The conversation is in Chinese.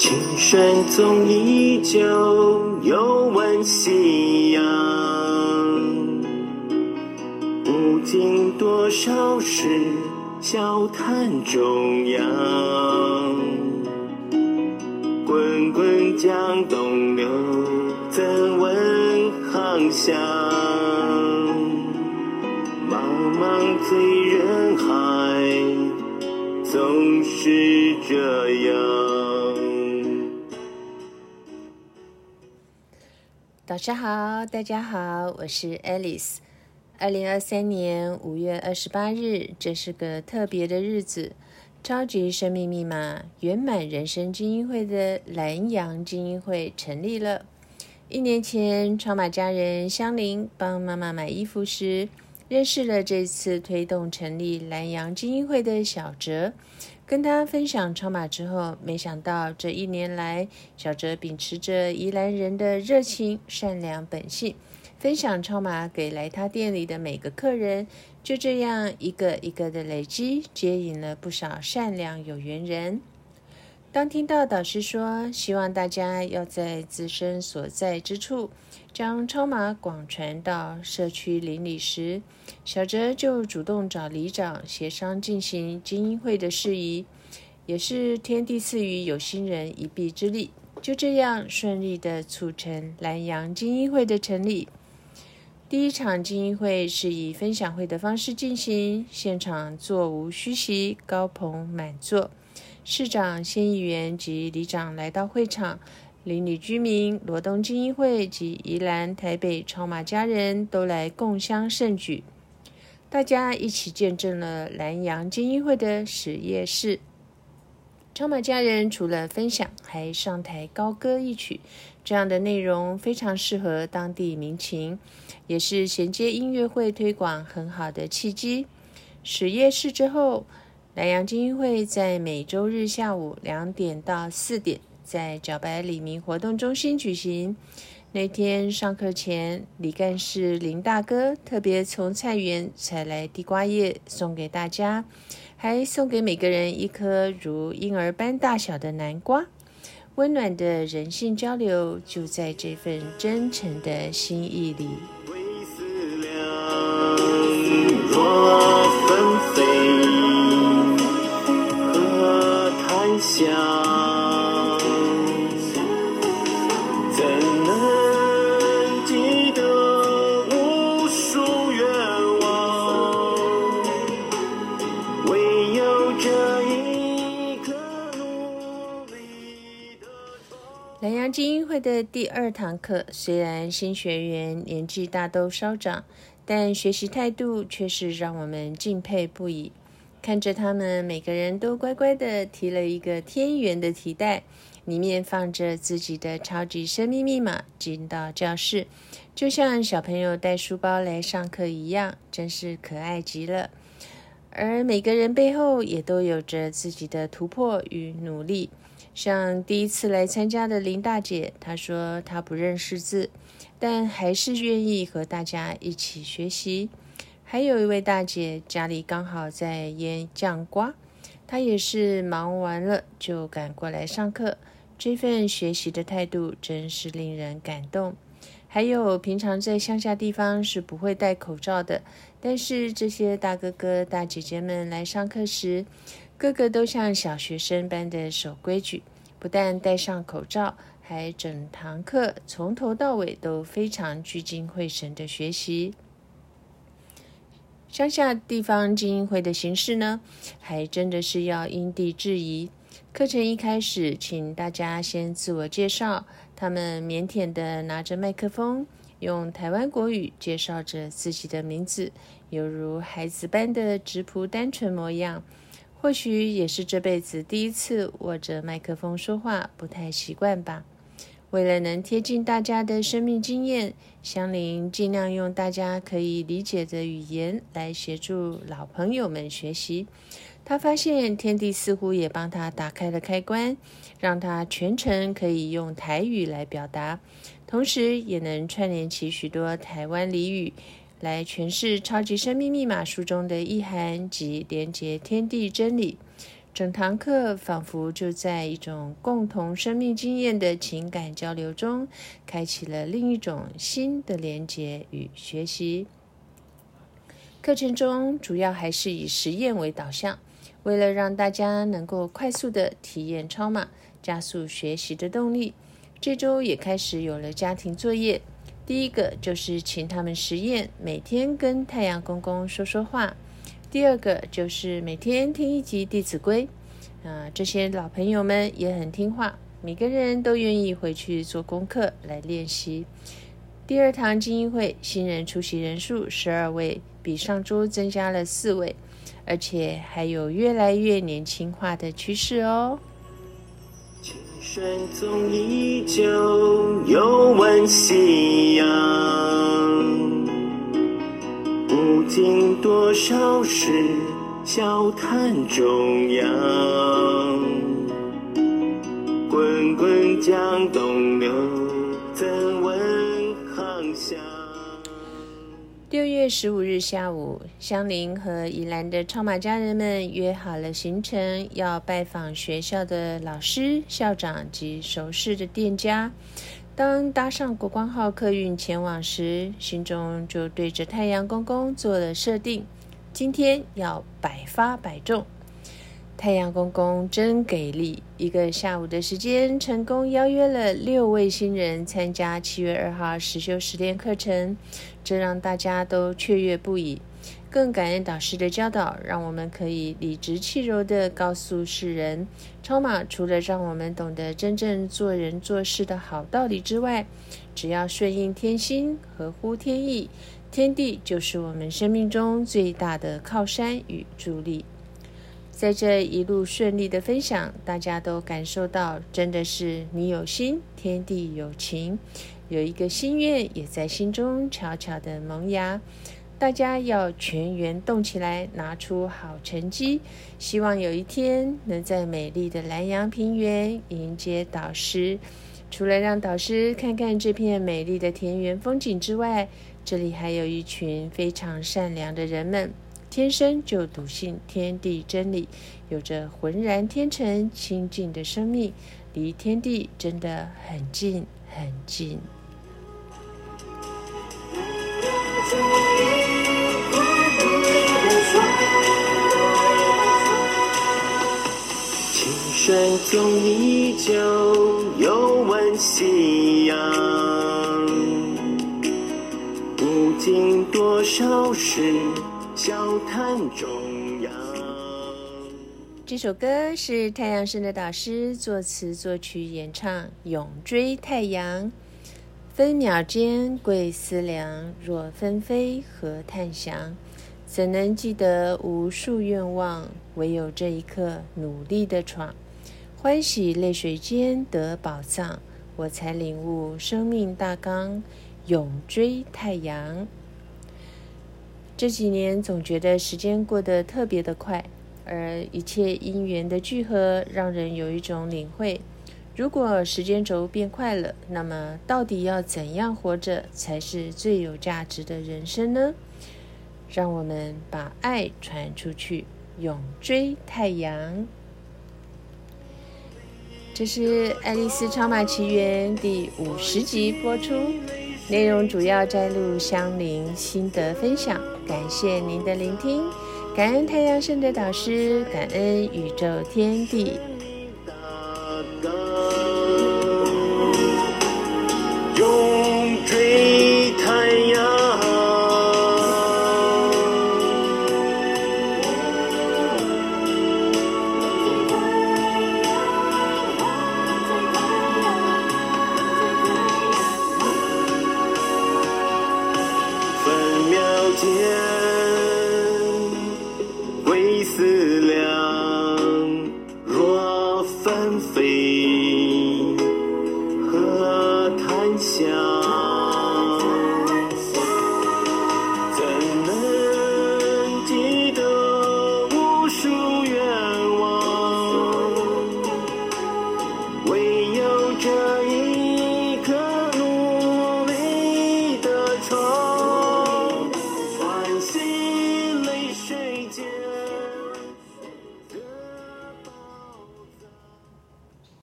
青山总依旧，又闻夕阳。不经多少事，笑谈中央。滚滚江东流，怎问航向？茫茫醉人海，总是这样。早上好，大家好，我是 Alice。二零二三年五月二十八日，这是个特别的日子。超级生命密码圆满人生精英会的蓝洋精英会成立了。一年前，超马家人香菱帮妈妈买衣服时，认识了这次推动成立蓝洋精英会的小哲。跟他分享超马之后，没想到这一年来，小哲秉持着宜兰人的热情、善良本性，分享超马给来他店里的每个客人。就这样一个一个的累积，接引了不少善良有缘人。当听到导师说，希望大家要在自身所在之处，将超马广传到社区邻里时，小哲就主动找里长协商进行精英会的事宜，也是天地赐予有心人一臂之力，就这样顺利的促成南洋精英会的成立。第一场精英会是以分享会的方式进行，现场座无虚席，高朋满座。市长、县议员及里长来到会场，邻里居民、罗东精英会及宜兰、台北超马家人都来共襄盛举，大家一起见证了南洋精英会的实业式。超马家人除了分享，还上台高歌一曲，这样的内容非常适合当地民情，也是衔接音乐会推广很好的契机。实业式之后。南洋精英会在每周日下午两点到四点，在角白李明活动中心举行。那天上课前，李干事林大哥特别从菜园采来地瓜叶送给大家，还送给每个人一颗如婴儿般大小的南瓜。温暖的人性交流，就在这份真诚的心意里。想，怎能记得无数愿望？唯有这一颗努力的南洋精英会的第二堂课，虽然新学员年纪大都稍长，但学习态度却是让我们敬佩不已。看着他们每个人都乖乖的提了一个天元的提袋，里面放着自己的超级生命密码，进到教室，就像小朋友带书包来上课一样，真是可爱极了。而每个人背后也都有着自己的突破与努力。像第一次来参加的林大姐，她说她不认识字，但还是愿意和大家一起学习。还有一位大姐家里刚好在腌酱瓜，她也是忙完了就赶过来上课。这份学习的态度真是令人感动。还有平常在乡下地方是不会戴口罩的，但是这些大哥哥大姐姐们来上课时，个个都像小学生般的守规矩，不但戴上口罩，还整堂课从头到尾都非常聚精会神的学习。乡下地方精英会的形式呢，还真的是要因地制宜。课程一开始，请大家先自我介绍，他们腼腆的拿着麦克风，用台湾国语介绍着自己的名字，犹如孩子般的直朴单纯模样。或许也是这辈子第一次握着麦克风说话，不太习惯吧。为了能贴近大家的生命经验，香菱尽量用大家可以理解的语言来协助老朋友们学习。他发现天地似乎也帮他打开了开关，让他全程可以用台语来表达，同时也能串联起许多台湾俚语来诠释《超级生命密码》书中的意涵及连接天地真理。整堂课仿佛就在一种共同生命经验的情感交流中，开启了另一种新的连接与学习。课程中主要还是以实验为导向，为了让大家能够快速的体验超马，加速学习的动力，这周也开始有了家庭作业。第一个就是请他们实验每天跟太阳公公说说话。第二个就是每天听一集《弟子规》，啊，这些老朋友们也很听话，每个人都愿意回去做功课来练习。第二堂精英会新人出席人数十二位，比上周增加了四位，而且还有越来越年轻化的趋势哦。青山总依旧，犹闻夕阳。经多少事，笑谈中央。滚滚江东流，怎问航向？六月十五日下午，香菱和宜兰的超马家人们约好了行程，要拜访学校的老师、校长及熟识的店家。当搭上国光号客运前往时，心中就对着太阳公公做了设定：今天要百发百中。太阳公公真给力，一个下午的时间，成功邀约了六位新人参加七月二号实修实练课程，这让大家都雀跃不已。更感恩导师的教导，让我们可以理直气柔地告诉世人：超马除了让我们懂得真正做人做事的好道理之外，只要顺应天心、合乎天意，天地就是我们生命中最大的靠山与助力。在这一路顺利的分享，大家都感受到，真的是你有心，天地有情，有一个心愿也在心中悄悄的萌芽。大家要全员动起来，拿出好成绩。希望有一天能在美丽的南阳平原迎接导师。除了让导师看看这片美丽的田园风景之外，这里还有一群非常善良的人们，天生就笃信天地真理，有着浑然天成、清净的生命，离天地真的很近很近。青山总依旧，又闻夕阳。不经多少事，笑谈中央。这首歌是太阳升的导师作词作曲演唱，《永追太阳》。分秒间贵思量，若纷飞何叹详？怎能记得无数愿望？唯有这一刻努力的闯，欢喜泪水间得宝藏，我才领悟生命大纲，永追太阳。这几年总觉得时间过得特别的快，而一切因缘的聚合，让人有一种领会。如果时间轴变快了，那么到底要怎样活着才是最有价值的人生呢？让我们把爱传出去，永追太阳。这是《爱丽丝超马奇缘》第五十集播出，内容主要摘录香菱心得分享。感谢您的聆听，感恩太阳圣的导师，感恩宇宙天地。